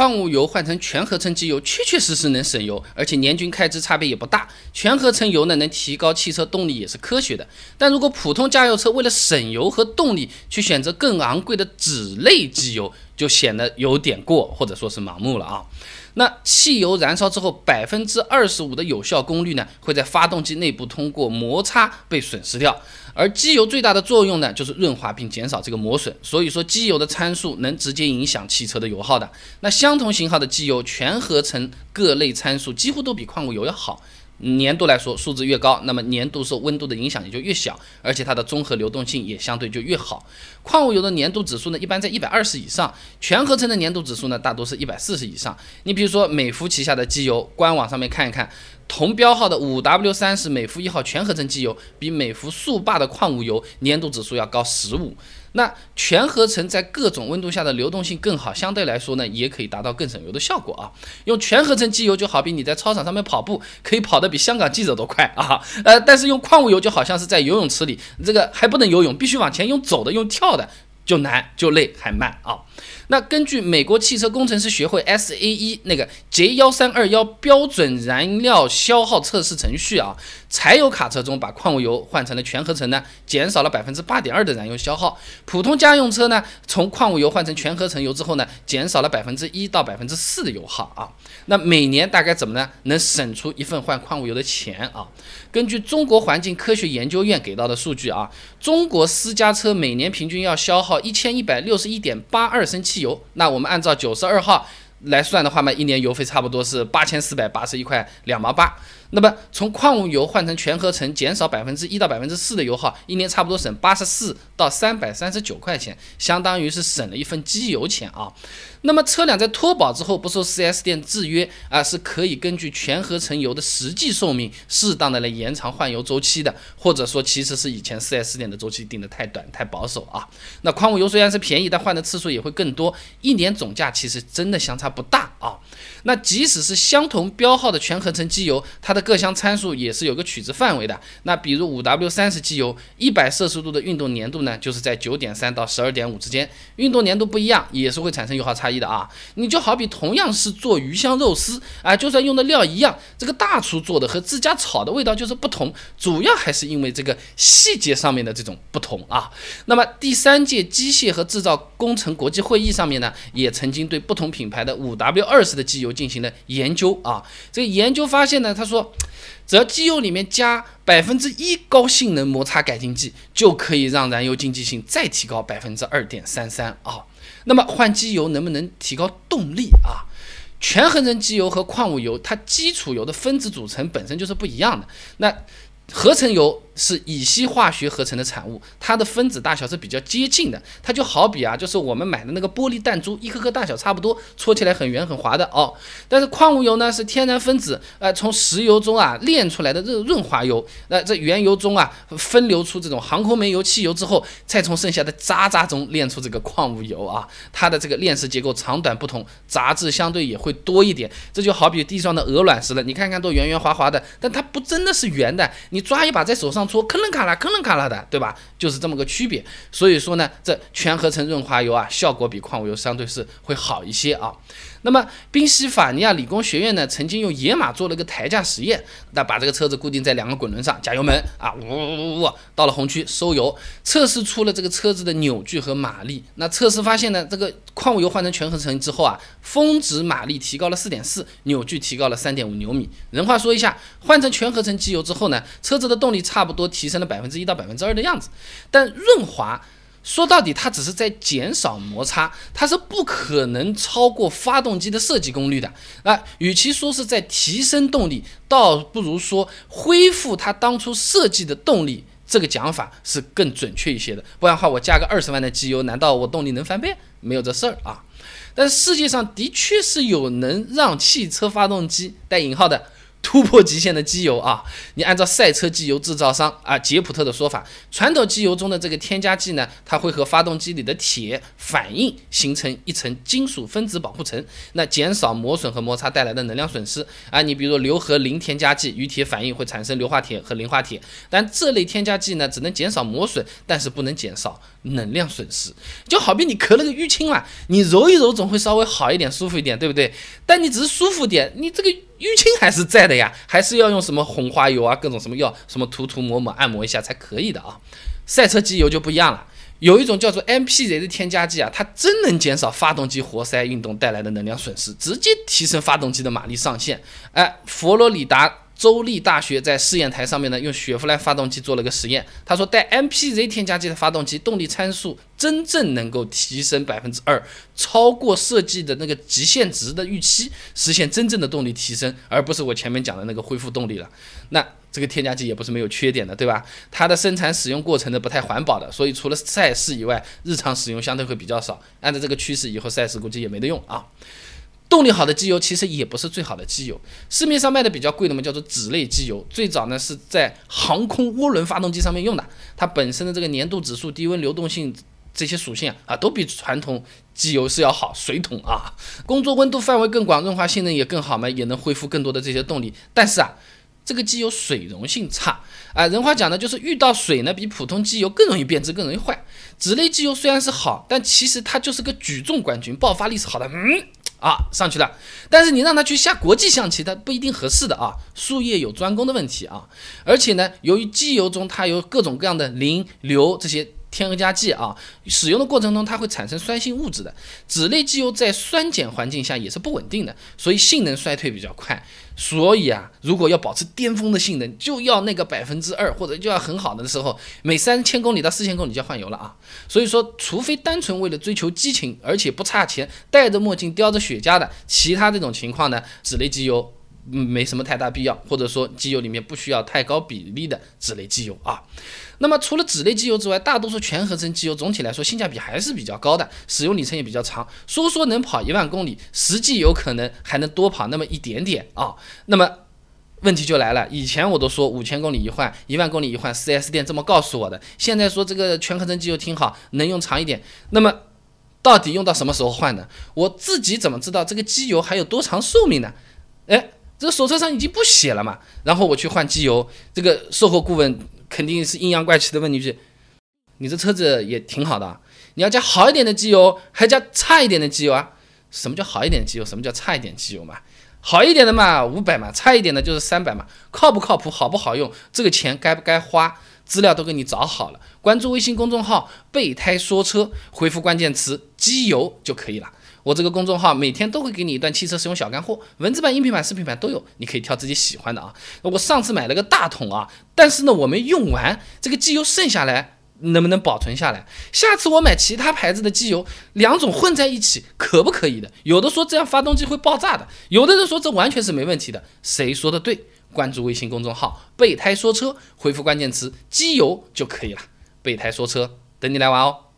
矿物油换成全合成机油，确确实实能省油，而且年均开支差别也不大。全合成油呢，能提高汽车动力也是科学的。但如果普通加油车为了省油和动力去选择更昂贵的脂类机油，就显得有点过，或者说是盲目了啊。那汽油燃烧之后，百分之二十五的有效功率呢，会在发动机内部通过摩擦被损失掉。而机油最大的作用呢，就是润滑并减少这个磨损。所以说，机油的参数能直接影响汽车的油耗的。那相同型号的机油，全合成各类参数几乎都比矿物油要好。粘度来说，数字越高，那么粘度受温度的影响也就越小，而且它的综合流动性也相对就越好。矿物油的粘度指数呢，一般在一百二十以上，全合成的粘度指数呢，大多是一百四十以上。你比如说美孚旗下的机油，官网上面看一看，同标号的五 W 三十美孚一号全合成机油，比美孚速霸的矿物油粘度指数要高十五。那全合成在各种温度下的流动性更好，相对来说呢，也可以达到更省油的效果啊。用全合成机油就好比你在操场上面跑步，可以跑得比香港记者都快啊。呃，但是用矿物油就好像是在游泳池里，这个还不能游泳，必须往前用走的，用跳的。就难就累还慢啊！那根据美国汽车工程师学会 SAE 那个 J 幺三二幺标准燃料消耗测试程序啊，柴油卡车中把矿物油换成了全合成呢，减少了百分之八点二的燃油消耗；普通家用车呢，从矿物油换成全合成油之后呢，减少了百分之一到百分之四的油耗啊。那每年大概怎么呢？能省出一份换矿物油的钱啊？根据中国环境科学研究院给到的数据啊，中国私家车每年平均要消耗一千一百六十一点八二升汽油。那我们按照九十二号来算的话嘛，一年油费差不多是八千四百八十一块两毛八。那么从矿物油换成全合成，减少百分之一到百分之四的油耗，一年差不多省八十四到三百三十九块钱，相当于是省了一份机油钱啊。那么车辆在脱保之后不受 4S 店制约啊，是可以根据全合成油的实际寿命，适当的来延长换油周期的，或者说其实是以前 4S 店的周期定的太短太保守啊。那矿物油虽然是便宜，但换的次数也会更多，一年总价其实真的相差不大啊。那即使是相同标号的全合成机油，它的各项参数也是有个取值范围的。那比如五 W 三十机油，一百摄氏度的运动粘度呢，就是在九点三到十二点五之间。运动粘度不一样，也是会产生油耗差异的啊。你就好比同样是做鱼香肉丝啊，就算用的料一样，这个大厨做的和自家炒的味道就是不同，主要还是因为这个细节上面的这种不同啊。那么第三届机械和制造工程国际会议上面呢，也曾经对不同品牌的五 W 二十的机油进行了研究啊。这个研究发现呢，他说。只要机油里面加百分之一高性能摩擦改进剂，就可以让燃油经济性再提高百分之二点三三啊。那么换机油能不能提高动力啊？全合成机油和矿物油，它基础油的分子组成本身就是不一样的。那合成油。是乙烯化学合成的产物，它的分子大小是比较接近的。它就好比啊，就是我们买的那个玻璃弹珠，一颗颗大小差不多，搓起来很圆很滑的哦。但是矿物油呢是天然分子，呃，从石油中啊炼出来的润润滑油，那这原油中啊分流出这种航空煤油、汽油之后，再从剩下的渣渣中炼出这个矿物油啊。它的这个链式结构长短不同，杂质相对也会多一点。这就好比地上的鹅卵石了，你看看都圆圆滑滑的，但它不真的是圆的，你抓一把在手上。说坑啷卡拉，坑啷卡拉的，对吧？就是这么个区别。所以说呢，这全合成润滑油啊，效果比矿物油相对是会好一些啊。那么，宾夕法尼亚理工学院呢，曾经用野马做了一个抬架实验，那把这个车子固定在两个滚轮上，加油门啊，呜呜呜呜，到了红区收油，测试出了这个车子的扭矩和马力。那测试发现呢，这个矿物油换成全合成之后啊，峰值马力提高了四点四，扭矩提高了三点五牛米。人话说一下，换成全合成机油之后呢，车子的动力差不多提升了百分之一到百分之二的样子，但润滑。说到底，它只是在减少摩擦，它是不可能超过发动机的设计功率的。啊，与其说是在提升动力，倒不如说恢复它当初设计的动力。这个讲法是更准确一些的。不然的话，我加个二十万的机油，难道我动力能翻倍？没有这事儿啊。但世界上的确是有能让汽车发动机带引号的突破极限的机油啊！你按照赛车机油制造商啊杰普特的说法，传统机油中的这个添加剂呢，它会和发动机里的铁反应，形成一层金属分子保护层，那减少磨损和摩擦带来的能量损失啊。你比如硫和磷添加剂与铁反应会产生硫化铁和磷化铁，但这类添加剂呢，只能减少磨损，但是不能减少能量损失。就好比你咳了个淤青嘛，你揉一揉总会稍微好一点，舒服一点，对不对？但你只是舒服点，你这个。淤青还是在的呀，还是要用什么红花油啊，各种什么药，什么涂涂抹抹、按摩一下才可以的啊。赛车机油就不一样了，有一种叫做 MPZ 的添加剂啊，它真能减少发动机活塞运动带来的能量损失，直接提升发动机的马力上限。哎，佛罗里达。州立大学在试验台上面呢，用雪佛兰发动机做了个实验。他说，带 MPZ 添加剂的发动机动力参数真正能够提升百分之二，超过设计的那个极限值的预期，实现真正的动力提升，而不是我前面讲的那个恢复动力了。那这个添加剂也不是没有缺点的，对吧？它的生产使用过程呢不太环保的，所以除了赛事以外，日常使用相对会比较少。按照这个趋势，以后赛事估计也没得用啊。动力好的机油其实也不是最好的机油，市面上卖的比较贵的嘛，叫做酯类机油。最早呢是在航空涡轮发动机上面用的，它本身的这个粘度指数、低温流动性这些属性啊，都比传统机油是要好。水桶啊，工作温度范围更广，润滑性能也更好嘛，也能恢复更多的这些动力。但是啊，这个机油水溶性差啊，人话讲呢，就是遇到水呢，比普通机油更容易变质，更容易坏。酯类机油虽然是好，但其实它就是个举重冠军，爆发力是好的，嗯。啊，上去了，但是你让他去下国际象棋，他不一定合适的啊。术业有专攻的问题啊，而且呢，由于机油中它有各种各样的磷、硫这些。添加剂啊，使用的过程中它会产生酸性物质的。酯类机油在酸碱环境下也是不稳定的，所以性能衰退比较快。所以啊，如果要保持巅峰的性能，就要那个百分之二或者就要很好的时候，每三千公里到四千公里就要换油了啊。所以说，除非单纯为了追求激情，而且不差钱，戴着墨镜叼着雪茄的，其他这种情况呢，酯类机油。没什么太大必要，或者说机油里面不需要太高比例的酯类机油啊。那么除了酯类机油之外，大多数全合成机油总体来说性价比还是比较高的，使用里程也比较长，说说能跑一万公里，实际有可能还能多跑那么一点点啊。那么问题就来了，以前我都说五千公里一换，一万公里一换，4S 店这么告诉我的，现在说这个全合成机油挺好，能用长一点，那么到底用到什么时候换呢？我自己怎么知道这个机油还有多长寿命呢？哎。这个手册上已经不写了嘛，然后我去换机油，这个售后顾问肯定是阴阳怪气的问你一句：“你这车子也挺好的，你要加好一点的机油，还加差一点的机油啊？什么叫好一点机油？什么叫差一点机油嘛？好一点的嘛五百嘛，差一点的就是三百嘛，靠不靠谱，好不好用，这个钱该不该花？资料都给你找好了，关注微信公众号‘备胎说车’，回复关键词‘机油’就可以了。”我这个公众号每天都会给你一段汽车使用小干货，文字版、音频版、视频版都有，你可以挑自己喜欢的啊。我上次买了个大桶啊，但是呢我没用完，这个机油剩下来能不能保存下来？下次我买其他牌子的机油，两种混在一起可不可以的？有的说这样发动机会爆炸的，有的人说这完全是没问题的，谁说的对？关注微信公众号“备胎说车”，回复关键词“机油”就可以了。备胎说车，等你来玩哦。